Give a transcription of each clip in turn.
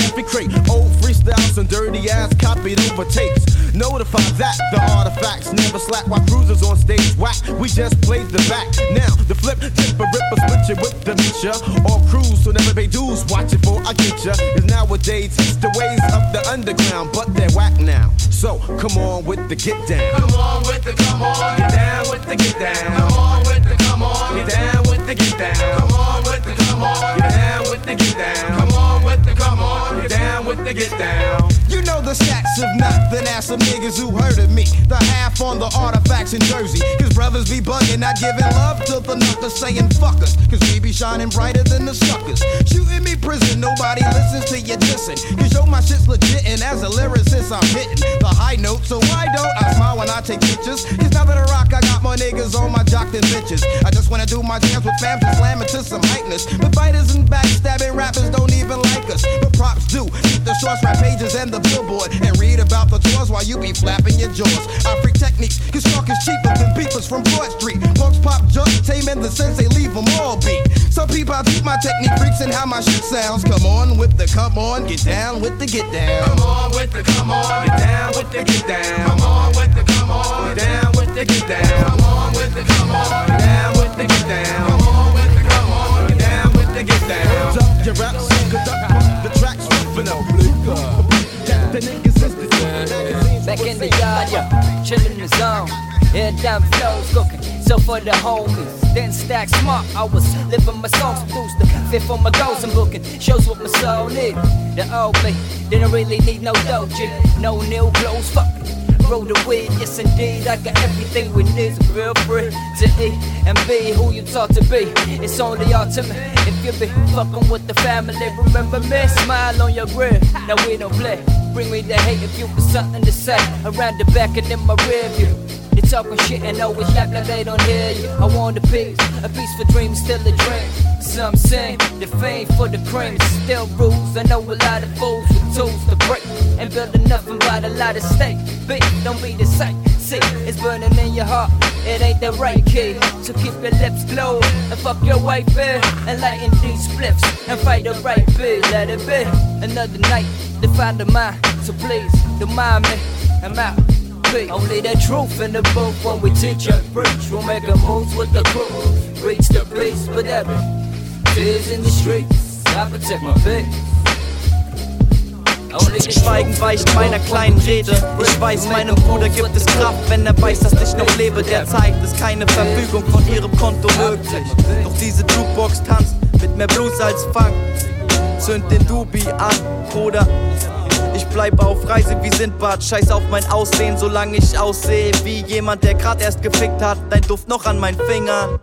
Broke breaks in every crate. Old freestyles and dirty ass copied over tapes. Notify that the artifacts never slack while cruisers on stage whack. We just played the back. Now the flip, tip, a ripper, switch it with the meter. All crews so never pay dues. Watch it for I get ya. Cause nowadays it's the ways of the underground, but they're whack now. So come on with the get down. Come on with the come on. Get down with the get down. Come on with the come on. Get down with the get down. Come on with the come on. Get down with the get down. Come with the get down. You know the stats of nothing, ask some niggas who heard of me. The half on the artifacts in Jersey. Cause brothers be bugging, not giving love to the knuckers saying fuck us. Cause we be shining brighter than the suckers. Shooting me prison, nobody listens to you dissing. Cause yo, my shit's legit, and as a lyricist, I'm hitting the high note. So why don't I smile when I take pictures? Cause now that I rock, I got more niggas on my jock than bitches. I just wanna do my dance with fams and slam it to some hypeness. But fighters and backstabbing rappers don't even like us. But props do. Keep the source rap pages and the billboard and read about the tours while you be flapping your jaws. I freak techniques, cause talk is cheaper than beepers from Broad Street. Punks pop junk, tame and the sensei leave them all beat. Some people I keep my technique freaks and how my shit sounds. Come on with the come on, get down with the get down. Come on with the come on. Get down with the get down. Come on with the come on. Get down with the get down. Come on with the come on. Get down with the get down. Come on with the come on. Get down with the get down. Up your raps, conduct the tracks, ripping up. Niggas the magazines. Back in the yard, yo, chillin' in the zone. Head down flows cooking, so for the homies. Then stack smart, I was living my songs, the fifth on my goals. I'm booking shows with my soul need. The old me, didn't really need no doji, no new clothes, fuck. Roll the weed, yes indeed. I got everything we need. Real free to eat and be who you taught to be. It's only ultimate if you be fucking with the family. Remember me, smile on your grill. Now we don't play. Bring me the hate if you got something to say. Around the back and in my rear view. Talking shit and always act like they don't hear you. I want a piece, a piece for dreams, still a dream. Some say the fame for the cream still rules. I know a lot of fools with tools to break and building nothing but a lot of stake. Big, don't be the same. See, it's burning in your heart. It ain't the right key. So keep your lips closed and fuck your white in and lighten these flips and fight the right bit. Let it be another night to find the mind. So please, don't mind me. I'm out. Please. Only the truth in the booth when we teach and preach. We'll make a move with the crew. Reach the but every tears in the streets. I protect my face. Schweigen weicht meiner kleinen Rede. Ich weiß, meinem Bruder gibt es Kraft, wenn er weiß, dass ich noch lebe. Derzeit ist keine Verfügung von ihrem Konto möglich. Doch diese Jukebox tanzt mit mehr Blues als Funk. Zünd den Dubi an, Bruder. Ich bleibe auf Reise wie Sindbad, scheiß auf mein Aussehen, solange ich aussehe wie jemand, der grad erst gefickt hat. Dein Duft noch an meinen Fingern.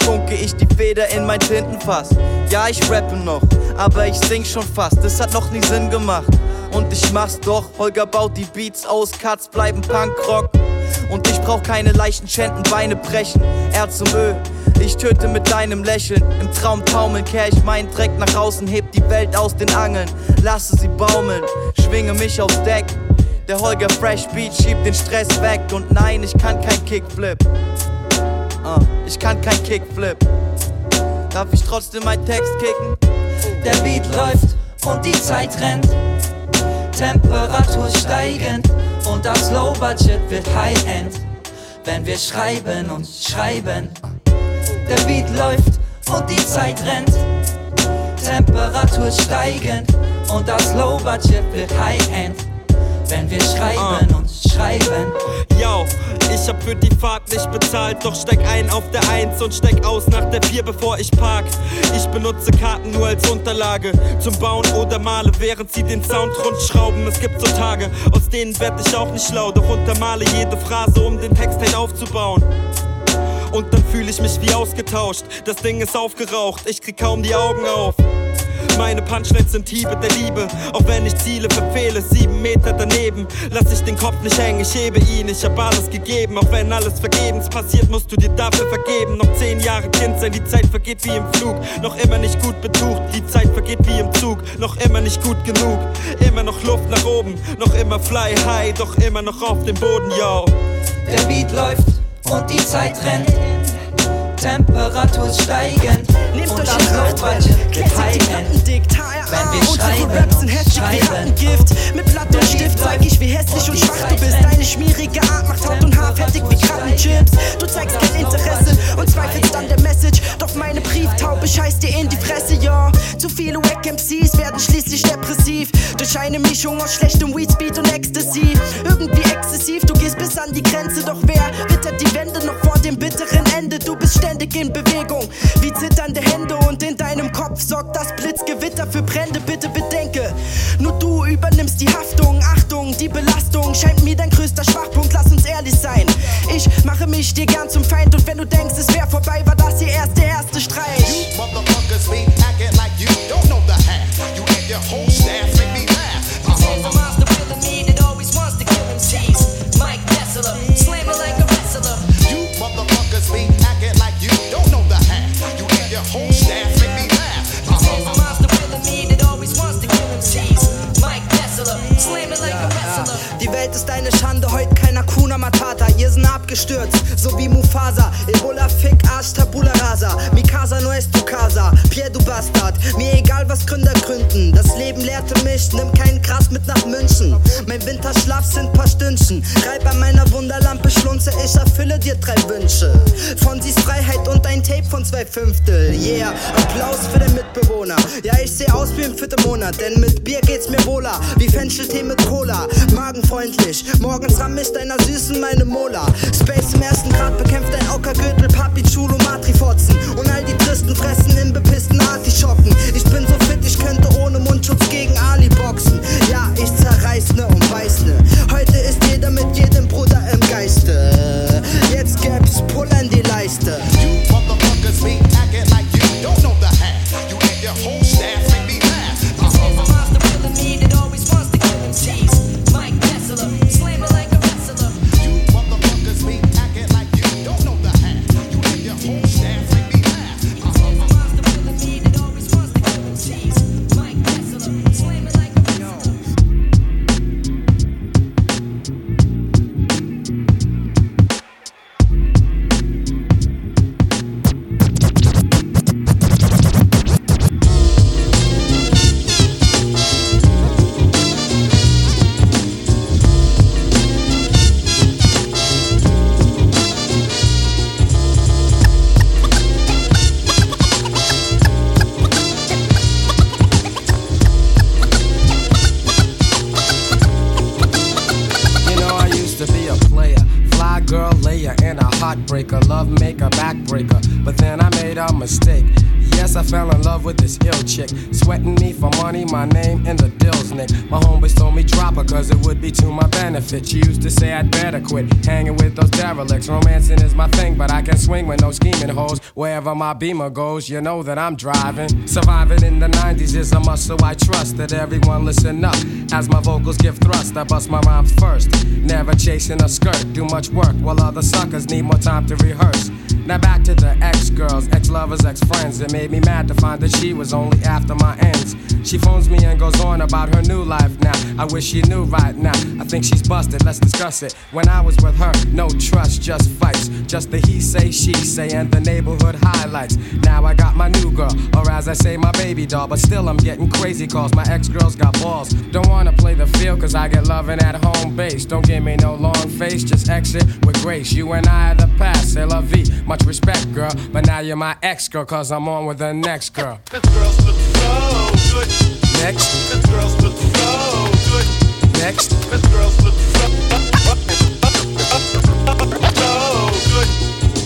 Tunke ich die Feder in mein Tintenfass. Ja, ich rappe noch, aber ich sing schon fast. Das hat noch nie Sinn gemacht. Und ich mach's doch. Holger baut die Beats aus, Cuts bleiben Punkrock. Und ich brauch keine leichten Schänden, Beine brechen. Erz und Öl, ich töte mit deinem Lächeln. Im Traum taumeln, kehr ich meinen Dreck nach außen, heb die Welt aus den Angeln. Lasse sie baumeln, schwinge mich aufs Deck. Der Holger Fresh Beat schiebt den Stress weg. Und nein, ich kann kein Kickflip. Uh, ich kann kein Kickflip. Darf ich trotzdem meinen Text kicken? Der Beat läuft und die Zeit rennt. Temperatur steigend und das Low Budget wird High-End. Wenn wir schreiben und schreiben. Der Beat läuft und die Zeit rennt. Temperatur steigend und das Low Budget wird High-End. Wenn wir schreiben und schreiben. Yo, ich hab für die Fahrt nicht bezahlt, doch steig ein auf der 1 und steig aus nach der 4, bevor ich park. Ich benutze Karten nur als Unterlage zum Bauen oder male, während sie den Sound rundschrauben. Es gibt so Tage, aus denen werd ich auch nicht schlau, doch untermale jede Phrase, um den Text halt aufzubauen. Und dann fühle ich mich wie ausgetauscht. Das Ding ist aufgeraucht, ich krieg kaum die Augen auf. Meine Punchlines sind Hiebe der Liebe. Auch wenn ich Ziele verfehle, sieben Meter daneben. Lass ich den Kopf nicht hängen, ich hebe ihn, ich hab alles gegeben. Auch wenn alles vergebens passiert, musst du dir dafür vergeben. Noch zehn Jahre Kind sein, die Zeit vergeht wie im Flug. Noch immer nicht gut betucht, die Zeit vergeht wie im Zug. Noch immer nicht gut genug, immer noch Luft nach oben. Noch immer fly high, doch immer noch auf dem Boden, yo. Der Beat läuft und die Zeit rennt. Temperatur steigend Nehmt und euch das high-end. Dick, Wenn wir schreiben Raps sind heftig wie schreiben. Rattengift Mit Blatt und Stift zeig ich, wie hässlich und schwach du bist. Deine schmierige Art macht Haut und Haar fertig wie Krabbenchips Du zeigst kein Interesse und zweifelst an der Message. Doch meine Brieftaube scheißt dir in die Fresse, viele Wack MCs werden schließlich depressiv. Durch eine Mischung aus schlechtem Weedspeed und Ecstasy. Irgendwie exzessiv, du gehst bis an die Grenze. Doch wer wittert die Wände noch vor dem bitteren Ende? Du bist ständig in Bewegung, wie zitternde Hände Und in deinem Kopf sorgt das Blitzgewitter für Brände. Bitte bedenke, nur du übernimmst die Haftung. Achtung, die Belastung scheint mir dein größter Schwachpunkt. Lass uns ehrlich sein, ich mache mich dir gern zum Feind. Und wenn du denkst, es wär vorbei, Schande, heute kein Hakuna Matata. Ihr sind abgestürzt, so wie Mufasa. Ebola, Fick, Arsch, Tabula Rasa. Mikasa, no es tu casa. Pierre, du Bastard. Mir egal, was Gründer gründen. Das Leben lehrte mich, nimm keinen Gras mit nach München. Mein Winterschlaf sind paar Stündchen. Reib an meiner Wunderlampe, schlunze, ich erfülle dir drei Wünsche. Von sie's Freiheit und ein Tape von zwei Fünftel. Yeah, Applaus für den Mitbewohner. Ja, ich seh aus wie im vierten Monat, denn mit Bier geht's mir wohler. Wie Fencheltee mit Cola, magenfreundlich. Morgens ramm ich deiner Süßen meine Mola. Space im ersten Grad bekämpft ein Ockergürtel, Papi Chulo, Matrifotzen. Und all die Tristen fressen in bepissten Artischocken. Ich bin so fit, ich könnte ohne Mundschutz gegen Ali boxen. Ja, ich zerreiß ne und weiß ne. Heute ist jeder mit jedem Bruder im Geiste. Jetzt gäb's Pull an die Leiste. You motherfuckers be acting like you don't know the half. You and your whole staff hanging with those derelicts. Romancing is my thing, but I can swing with no scheming hoes. Wherever my beamer goes, you know that I'm driving. Surviving in the 90s is a must, so I trust that everyone listen up. As my vocals give thrust, I bust my rhymes first. Never chasing a skirt, do much work while other suckers need more time to rehearse. Now back to the ex girls, ex lovers, ex friends. It made me mad to find that she was only after my ends. She phones me and goes on about her new life now. I wish she knew right now. I think she's busted, let's discuss it. When I was with her, no trust, just fights. Just the he say, she say, and the neighborhood highlights. Now I got my new girl, or as I say, my baby doll. But still, I'm getting crazy calls. My ex girls got balls. Don't wanna play the field, cause I get loving at home base. Don't give me no long face, just exit with grace. You and I are the past, c'est la vie. Much respect, girl. But now you're my ex girl, cause I'm on with the next girl. This girl's so good. Next, This girl's so good. next. This girl's so good.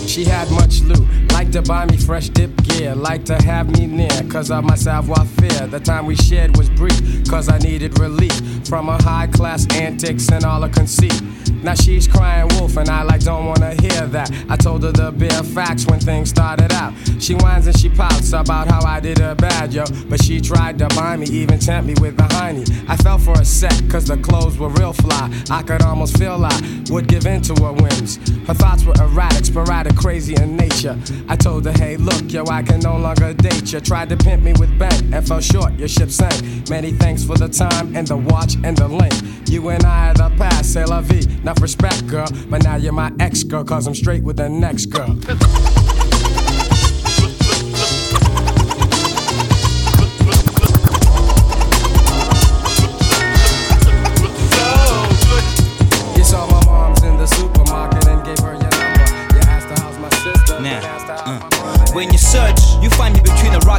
She had much loot, like to buy me fresh dip gear, like to have me near, cause of my savoir faire. The time we shared was brief, cause I needed relief from a high class antics and all the conceit. Now she's crying wolf, and I like don't wanna hear that. I told her the bare facts when things started out. She whines and she pouts about how I did her bad, yo. But she tried to buy me, even tempt me with the hiney. I fell for a sec, cause the clothes were real fly. I could almost feel I would give in to her whims. Her thoughts were erratic, sporadic, crazy in nature. I told her, hey, look, yo, I can no longer date you. Tried to pimp me with bent and fell short, your ship sank. Many thanks for the time and the watch and the link. You and I are the past, c'est la vie. Enough respect, girl. But now you're my ex girl, cause I'm straight with the next girl. When you search, you find me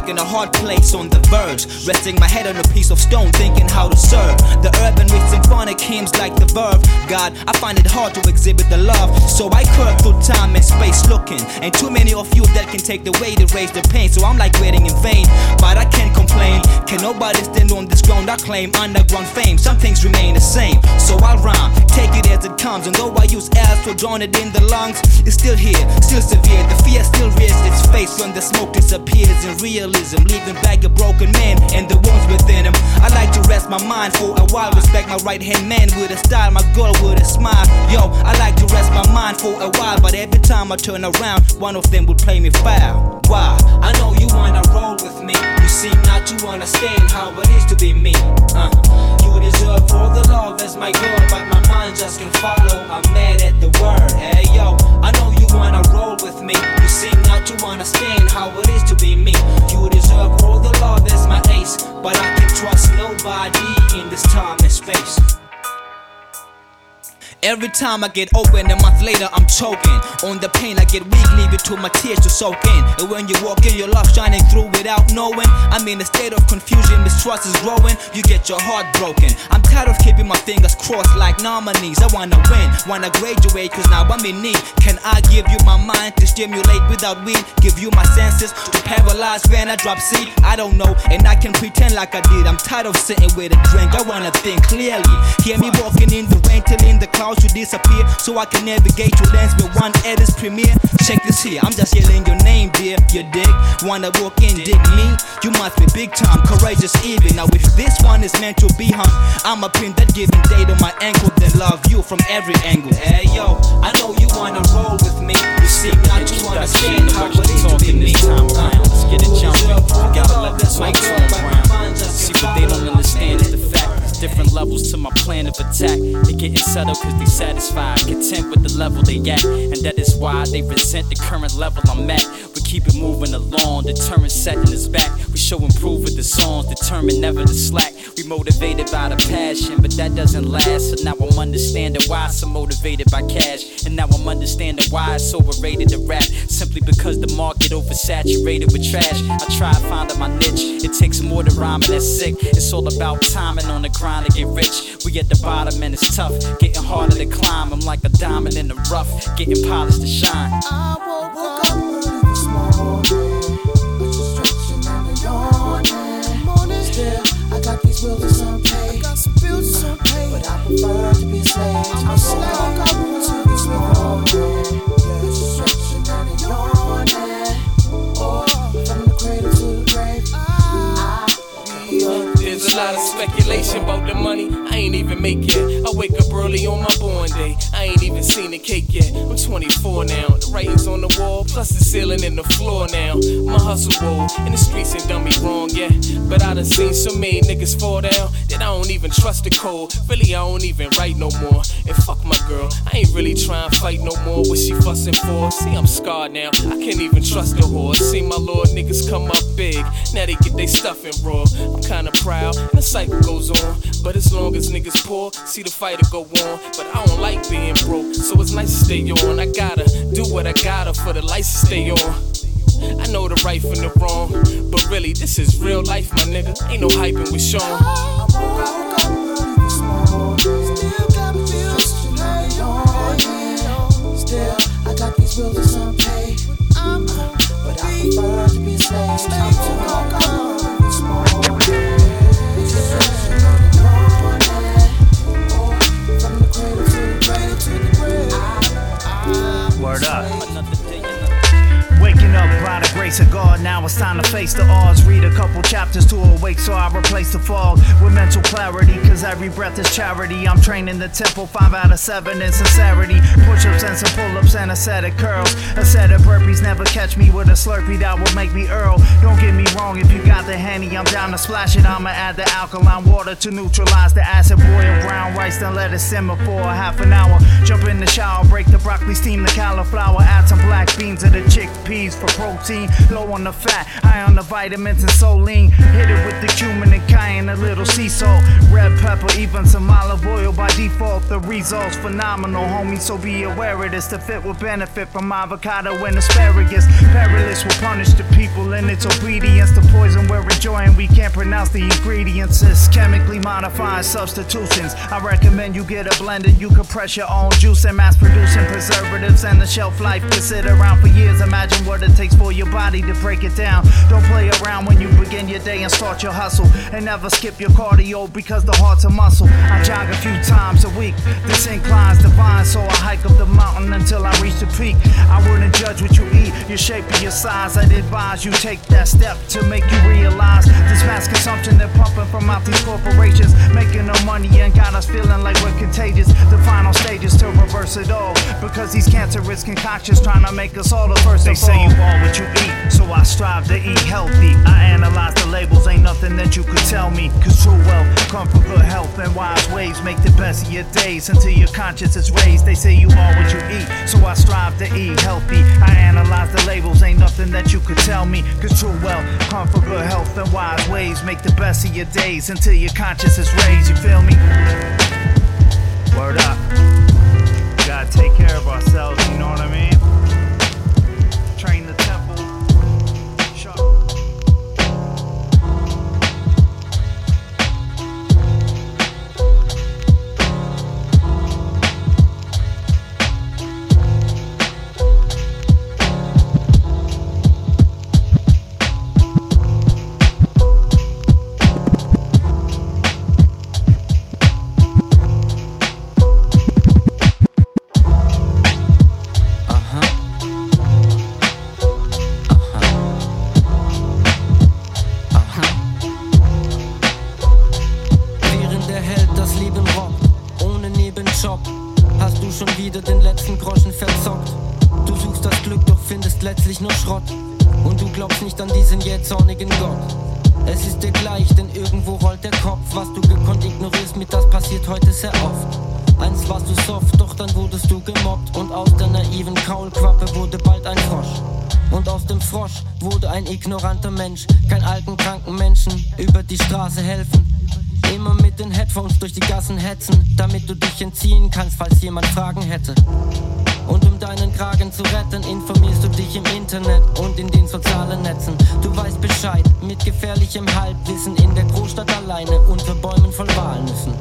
between a a hard place on the verge. Resting my head on a piece of stone, thinking how to serve. The urban with symphonic hymns like the verb. God, I find it hard to exhibit the love. So I curve through time and space looking. Ain't too many of you that can take the weight to raise the pain. So I'm like waiting in vain. But I can't complain. Can nobody stand on this ground? I claim underground fame. Some things remain the same. So I'll rhyme, take it as it comes. And though I use air to drown it in the lungs, it's still here, still severe. The fear still rears its face when the smoke disappears in realism, leaving back a broken man and the wounds within him. I like to rest my mind for a while, respect my right hand man with a style, my girl with a smile. Yo, I like to rest my mind for a while, but every time I turn around, one of them would play me foul. Why? I know you wanna roll with me. You seem not to understand how it is to be me. Uh, you deserve all the love as my girl, but my mind just can't follow. I'm mad at the word. Hey yo, I know you wanna roll with me. You seem not to understand how it is but I can trust nobody in this time and space. Every time I get open, a month later I'm choking. On the pain, I get weak, leave it to my tears to soak in. And when you walk in, your love shining through without knowing. I'm in a state of confusion, mistrust is growing. You get your heart broken. I'm tired of keeping my fingers crossed like nominees. I wanna win, wanna graduate, cause now I'm in need. Can I give you my mind to stimulate without weed? Give you my senses to paralyze when I drop seed? I don't know, and I can pretend like I did. I'm tired of sitting with a drink. I wanna think clearly. Hear me walking in the rain till in the clouds you disappear so I can navigate your lens with one edit's premiere. Check this here, I'm just yelling your name, dear. You dig? Wanna walk in, dig me? You must be big time, courageous even. Now, if this one is meant to be hung, I'm a pin that giving date on my ankle, then love you from every angle. Hey yo, I know you wanna roll with me. You seem not to understand how it is to be me. Uh, Let's get it jumping. Gotta let my mic levels to my plan of attack. They getting settled cause they satisfied, content with the level they at. And that is why they resent the current level I'm at. We keep it moving along, determined setting us back. We show improve with the songs, determined never to slack. We motivated by the passion, but that doesn't last. So now I'm understanding why I'm so motivated by cash. And now I'm understanding why it's overrated to rap. Simply because the market oversaturated with trash. I try finding my niche. It takes more to rhyme and that's sick. It's all about timing on the grind to get rich. We at the bottom and it's tough. Getting harder to climb. I'm like a diamond in the rough. Getting polished to shine. I got these bills to unpay. I got some bills to unpay, but I prefer to be a. I'm a slave. I woke up early this morning, yeah, just stretching and yawning. Oh, from the cradle to the grave, I be. There's a lot of speculation about the money I ain't even make yet. I wake up early on my born day. I ain't even seen the cake yet. I'm 24 now. The writing's on the wall, plus the ceiling and the floor now. My hustle roll in the streets ain't done me wrong yet. But I done seen so many niggas fall down that I don't even trust the code. Really, I don't even write no more. And fuck my girl, I ain't really trying to fight no more. What she fussing for? See, I'm scarred now. I can't even trust the whore. See my lord niggas come up big. Now they get they stuffing raw. I'm kinda proud, and the cycle goes on. But as long as niggas poor, see the fighter go on. But I don't like being broke. So it's nice to stay on. I gotta do what I gotta for the lights to stay on. I know the right from the wrong, but really, this is real life, my nigga. Ain't no hyping with Sean. Still gotta. Oh, Still, I got these bills to someday. I'm, but I prefer to be slave. Stay to God. Now it's time to face the odds. Read a couple chapters to awake, so I replace the fog with mental clarity. Cause every breath is charity. I'm training the temple, 5 out of 7 in sincerity. Push ups and some pull ups and a set of curls. A set of burpees never catch me with a slurpee that will make me Earl. Don't get me wrong, if you got the handy, I'm down to splash it. I'ma add the alkaline water to neutralize the acid. Boil brown rice, then let it simmer for a half an hour. Jump in the shower, break the broccoli, steam the cauliflower, add some black beans and the chickpeas for protein. Low on the fat, high on the vitamins and lean. Hit it with the cumin and cayenne, a little sea salt, red pepper, even some olive oil by default. The results phenomenal, homie. So be aware of this. The fit will benefit from avocado and asparagus. Perilous will punish the people in its obedience. The poison we're enjoying, we can't pronounce the ingredients. It's chemically modified substitutions. I recommend you get a blender. You can press your own juice and mass producing preservatives and the shelf life can sit around for years. Imagine what it takes for your body to break it down. Don't play around when you begin your day and start your hustle. And never skip your cardio because the heart's a muscle. I jog a few times a week. This incline's divine, so I hike up the mountain until I reach the peak. I wouldn't judge what you eat, your shape your size. I'd advise you take that step to make you realize this mass consumption they're pumping from out these corporations, making no money and got us feeling like we're contagious. The final stages to reverse it all because these cancerous concoctions trying to make us all the first. They say you are what you eat, so I strive to eat healthy. I analyze the labels, ain't nothing that you could tell me. Cause true wealth come from good health and wise ways. Make the best of your days until your conscience is raised. They say you are what you eat, so I strive to eat healthy. I analyze the labels, ain't nothing that you could tell me. Cause true wealth come from good health and wise ways. Make the best of your days until your conscience is raised. You feel me? Word up. Gotta take care of ourselves, you know what I mean? Jähzornigen Gott. Es ist dir gleich, denn irgendwo rollt der Kopf. Was du gekonnt ignorierst, mit das passiert heute sehr oft. Einst warst du soft, doch dann wurdest du gemobbt. Und aus der naiven Kaulquappe wurde bald ein Frosch. Und aus dem Frosch wurde ein ignoranter Mensch. Kein alten, kranken Menschen über die Straße helfen. Immer mit den Headphones durch die Gassen hetzen, damit du dich entziehen kannst, falls jemand Fragen hätte. Und um deinen Kragen zu retten, informierst du dich im Internet und in den sozialen Netzen. Du weißt Bescheid, mit gefährlichem Halbwissen in der Großstadt alleine unter Bäumen voll Walnüssen.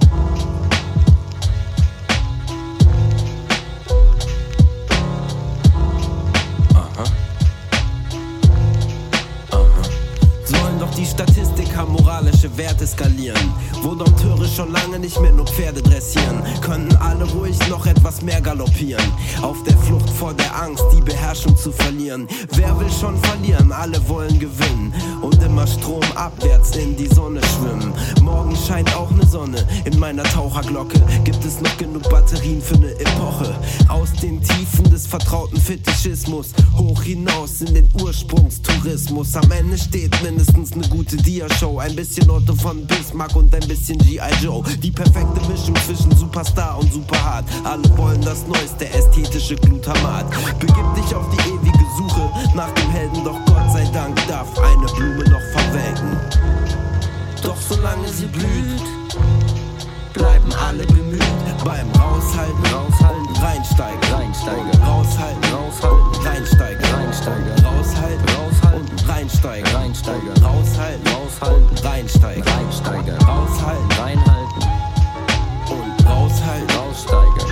Die Statistik haben moralische Werte skalieren. Wo Dompteure schon lange nicht mehr nur Pferde dressieren, könnten alle ruhig noch etwas mehr galoppieren. Auf der Flucht vor der Angst, die Beherrschung zu verlieren. Wer will schon verlieren? Alle wollen gewinnen. Und immer stromabwärts in die Sonne schwimmen. Morgen scheint auch ne Sonne. In meiner Taucherglocke gibt es noch genug Batterien für ne Epoche. Aus den Tiefen des vertrauten Fetischismus hoch hinaus in den Ursprungstourismus. Am Ende steht mindestens ne gute Dia-Show. Ein bisschen Otto von Bismarck und ein bisschen G.I. Joe. Die perfekte Mischung zwischen Superstar und Superhart. Alle wollen das neueste ästhetische Glutamat. Begib dich auf die ewige Suche nach dem Helden, doch Gott sei Dank darf eine Blume noch verwelken. Doch solange sie blüht, bleiben alle bemüht. Beim Raushalten, raushalten, reinsteigen, reinsteigen, raushalten, raushalten, reinsteigen, reinsteigen, raushalten, raushalten, reinsteigen, reinsteigen, raushalten, raushalten, reinsteigen, reinsteigen, raushalten, reinhalten. Und raushalten, raussteigen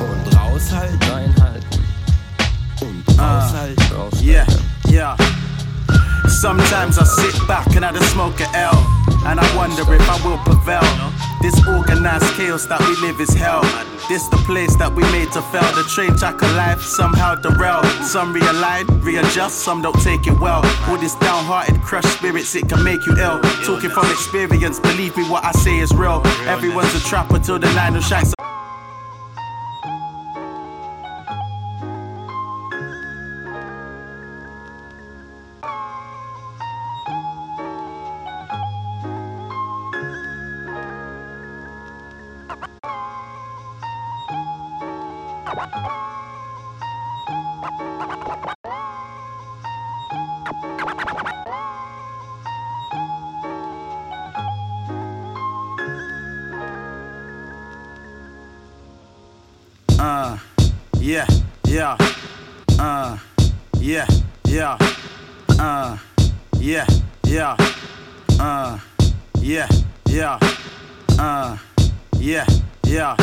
und raushalten, reinhalten. Und raushalten, Yeah, yeah. Sometimes I sit back and I just smoke a L. and I wonder if I will prevail. This organized chaos that we live is hell. This the place that we made to fail. The train track of life somehow derail. Some realign, readjust, some don't take it well. All this downhearted, crushed spirits, it can make you ill. Talking from experience, believe me, what I say is real. Everyone's a trapper till the nine of shanks. Yeah, yeah. Uh, yeah, yeah.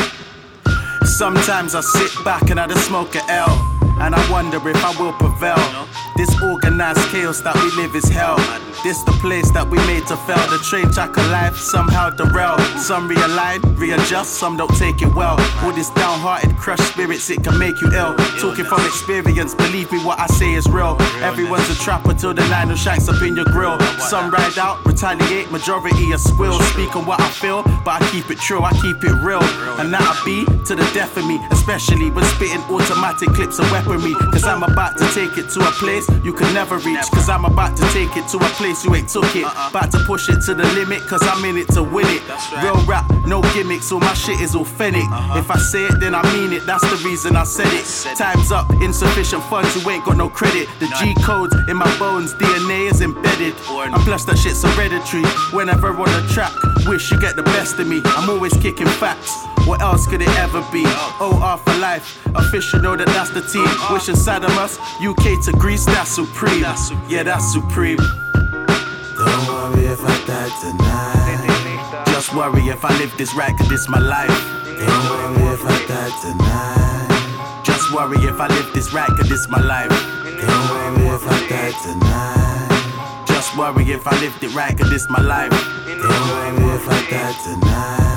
Sometimes I sit back and I just smoke a L. And I wonder if I will prevail. This organized chaos that we live is hell. This the place that we made to fail. The train track of life somehow derail. Some realign, readjust, some don't take it well. All this downhearted, crushed spirits, it can make you ill. Talking from experience, believe me, what I say is real. Everyone's a trapper till the nine of shanks up in your grill. Some ride out, retaliate, majority are squill. Speak on what I feel, but I keep it true, I keep it real. And that'll be to the death of me, especially when spitting automatic clips of weaponry. Cause I'm about to take it to a place you can never reach. Cause I'm about to take it to a place you ain't took it. About to push it to the limit, cause I'm in it to win it. Real rap, no gimmicks, all my shit is authentic. If I say it, then I mean it, that's the reason I said it. Time's up, insufficient funds, you ain't got no credit. The G codes in my bones, DNA is embedded. And plus, that shit's hereditary. Whenever on the track, wish you get the best of me. I'm always kicking facts. What else could it ever be? OR for life, official know that that's the team. Wish inside of us, UK to Greece, that's supreme. Yeah, that's supreme. Don't worry if I die tonight. Just worry if I live this right, cause this my life. Don't worry if I die tonight. Just worry if I live this right, cause this my life. Don't worry if I die tonight. Just worry if I lived it right, cause this my life. Don't worry if I die tonight.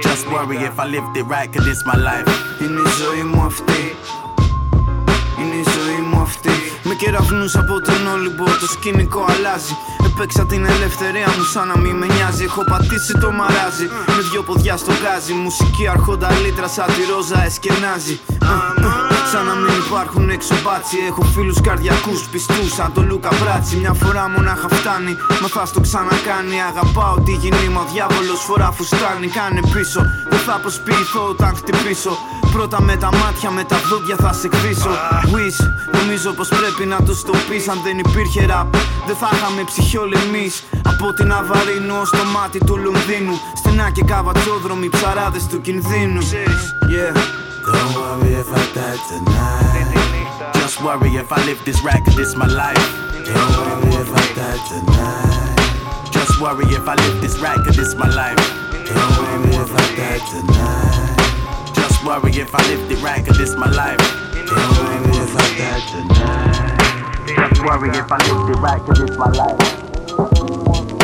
Just worry if I lived it right, cause this my life. Είναι η ζωή μου αυτή. Είναι η ζωή μου αυτή. Με κεραυνούς από τον Όλυμπο το σκηνικό αλλάζει. Έπαιξα την ελευθερία μου σαν να μην με νοιάζει. Έχω πατήσει το μαράζι Με δυο ποδιά στο γκάζι. Μουσική αρχόντα λίτρα σαν τη ρόζα εσκενάζει Σαν να μην υπάρχουν έξω μπάτσι Έχω φίλους καρδιακούς πιστούς σαν το Λούκα Μπράτσι Μια φορά μονάχα φτάνει Μα θα στο ξανακάνει. Αγαπάω τη γυνή μου Ο διάβολος φορά φουστάνει Κάνε πίσω Δεν θα προσποιηθώ όταν χτυπήσω. Πρώτα με τα μάτια με τα δόντια θα σε κρίσω Wish Νομίζω πως πρέπει να το το πεις Αν δεν υπήρχε ραπ Δεν θα είχαμε ψυχιόλ εμείς Από την Αβαρίνου ως το μάτι του Λονδίνου. Στενά και καβατσόδρομοι ψαράδες του κινδύνου. Yeah Don't worry if I die tonight. Just worry if I live this right, cause this my life. Don't worry if I die tonight. Just worry if I live this right, cause this my life. Don't worry if I die tonight. Just worry if I lived it right, cause this my life. Don't worry if I die tonight. Just worry if I lived it right, cause this my life.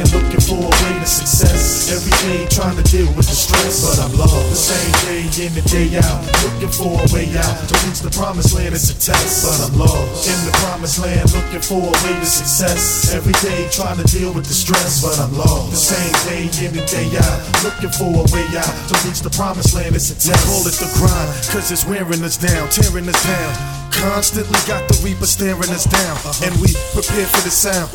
Land looking for a way to success. Every day trying to deal with the stress, but I'm lost. The same day in and day out, looking for a way out to reach the promised land. It's a test, but I'm lost. In the promised land, looking for a way to success. Every day trying to deal with the stress, but I'm lost. The same day in and day out, looking for a way out to reach the promised land. It's a test. Call it the grind, cause it's wearing us down, tearing us down. Constantly got the reaper staring us down, and we prepare for the sound.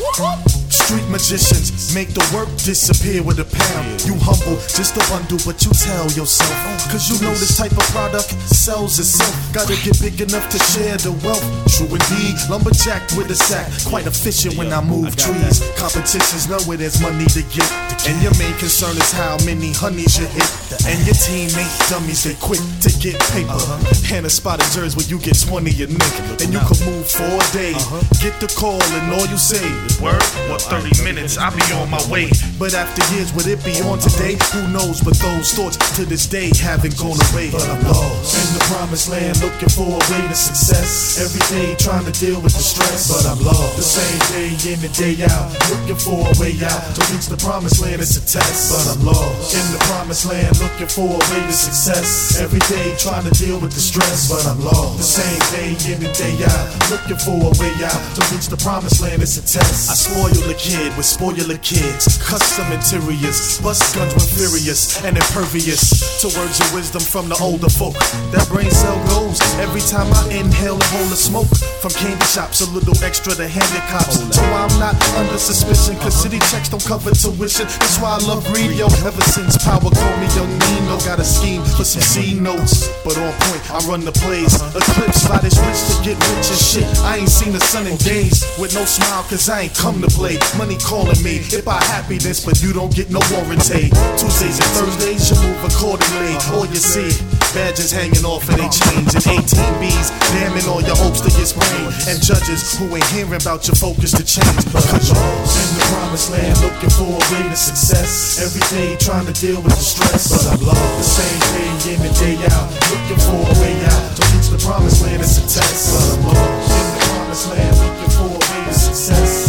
Street magicians make the work disappear with a pound. You humble, just a bundle, but you tell yourself. Cause you know this type of product sells itself. Gotta get big enough to share the wealth. True indeed, lumberjack with a sack. Quite efficient when I move trees. Competitions know where there's money to get. And your main concern is how many honeys you hit. And your team ain't dummies, they quick to get paper. And a spot of jerks where you get 20 a nick. And you can move for a day. Get the call and all you say is word. What 30 minutes, I'll be on my way. But after years, would it be on today? Who knows? But those thoughts to this day haven't gone away. But I'm lost in the promised land, looking for a way to success. Every day trying to deal with the stress, but I'm lost. The same day in and day out, looking for a way out to reach the promised land. It's a test, but I'm lost in the promised land, looking for a way to success. Every day trying to deal with the stress, but I'm lost. The same day in and day out, looking for a way out to reach the promised land. It's a test. I spoil the kid with spoiler kids, custom interiors, bust guns when furious and impervious to words of wisdom from the older folk. That brain cell goes every time I inhale a hole of smoke from candy shops, a little extra to handicaps. So I'm not under suspicion, cause city checks don't cover tuition. That's why I love radio ever since Power called me Young Nino. Got a scheme for some C notes, but on point, I run the plays. Eclipse by this rich to get rich and shit. I ain't seen the sun in days with no smile, cause I ain't come to play. Money calling me, if I happiness, but you don't get no warranty. Tuesdays and Thursdays, you move accordingly. All you see, badges hanging off of they chains and 18 B's, damning all your hopes to get sprained. And judges who ain't hearing about your focus to change. Cause you're in the promised land, looking for a way to success. Every day trying to deal with the stress, but I'm lost. The same day in and day out, looking for a way out to reach the promised land. It's a test, but I'm lost in the promised land, looking for a way to success.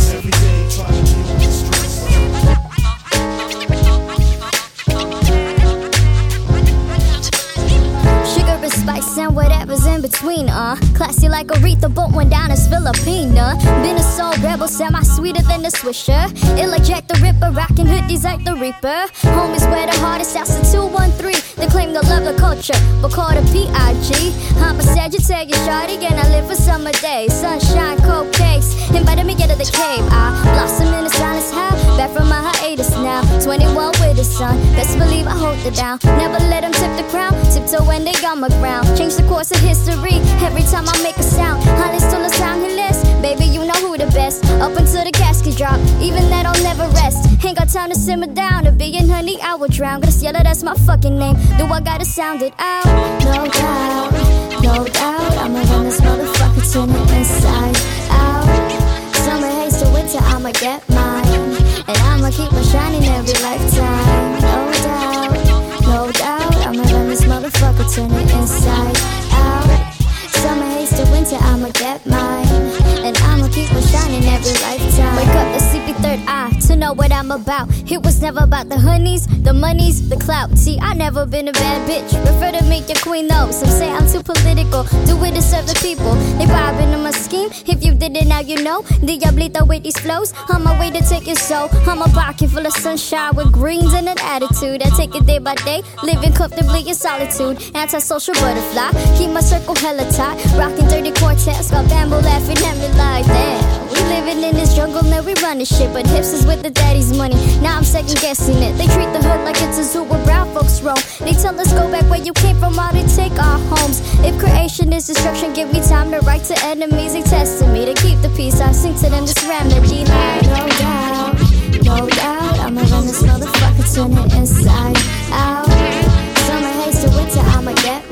Between, uh. Classy like Aretha, but went down as Filipina. Been a soul rebel, semi sweeter than a Swisher. Ill like Jack the Ripper, rocking hoodies like the Reaper. Home is where the hardest house in 213. They claim to love the culture, but call the PIG. I'm a Sagittarius shawty, and I live for summer days. Sunshine, cold cakes, invited me get to the cave. I blossom in the silence, how? Back from my hiatus now. 21 with the sun, best believe I hold it down. Never let them tip the crown, tiptoe when they on my ground. Change the course of history every time I make a sound. Holly still a sound baby, you know who the best. Up until the casket drop, even that I'll never rest. Ain't got time to simmer down, to be in honey, I will drown. It, that's my fucking name. Do I gotta sound it out? No doubt, no doubt. I'ma run this motherfucker to the inside out. Summer haze to winter, I'ma get mine. And I'ma keep on shining every lifetime. No doubt, no doubt. I'ma run this motherfucker to the inside out. Summer haze to winter, I'ma get mine. Keep on shining every lifetime. Wake up eye to know what I'm about. It was never about the honeys, the monies, the clout. See, I never been a bad bitch. Prefer to make your queen though. Some say I'm too political. Do it to serve the people. They vibing on my scheme. If you didn't, now you know. Diablito with these flows. On my way to take your soul. I'm a pocket full of sunshine with greens and an attitude. I take it day by day, living comfortably in solitude. Antisocial butterfly. Keep my circle hella tight. Rocking dirty quartets. Got bamboo laughing at me like damn. We living in this jungle, now we running shit. But hipsters with the daddy's money, now I'm second guessing it. They treat the hood like it's a zoo where brown folks roam. They tell us go back where you came from, how to take our homes. If creation is destruction, give me time to write to enemies. They testing me to keep the peace. I sing to them this remedy. Like, no doubt, no doubt, I'ma run this motherfucker, turn it inside out. Summer haze to winter, I'ma get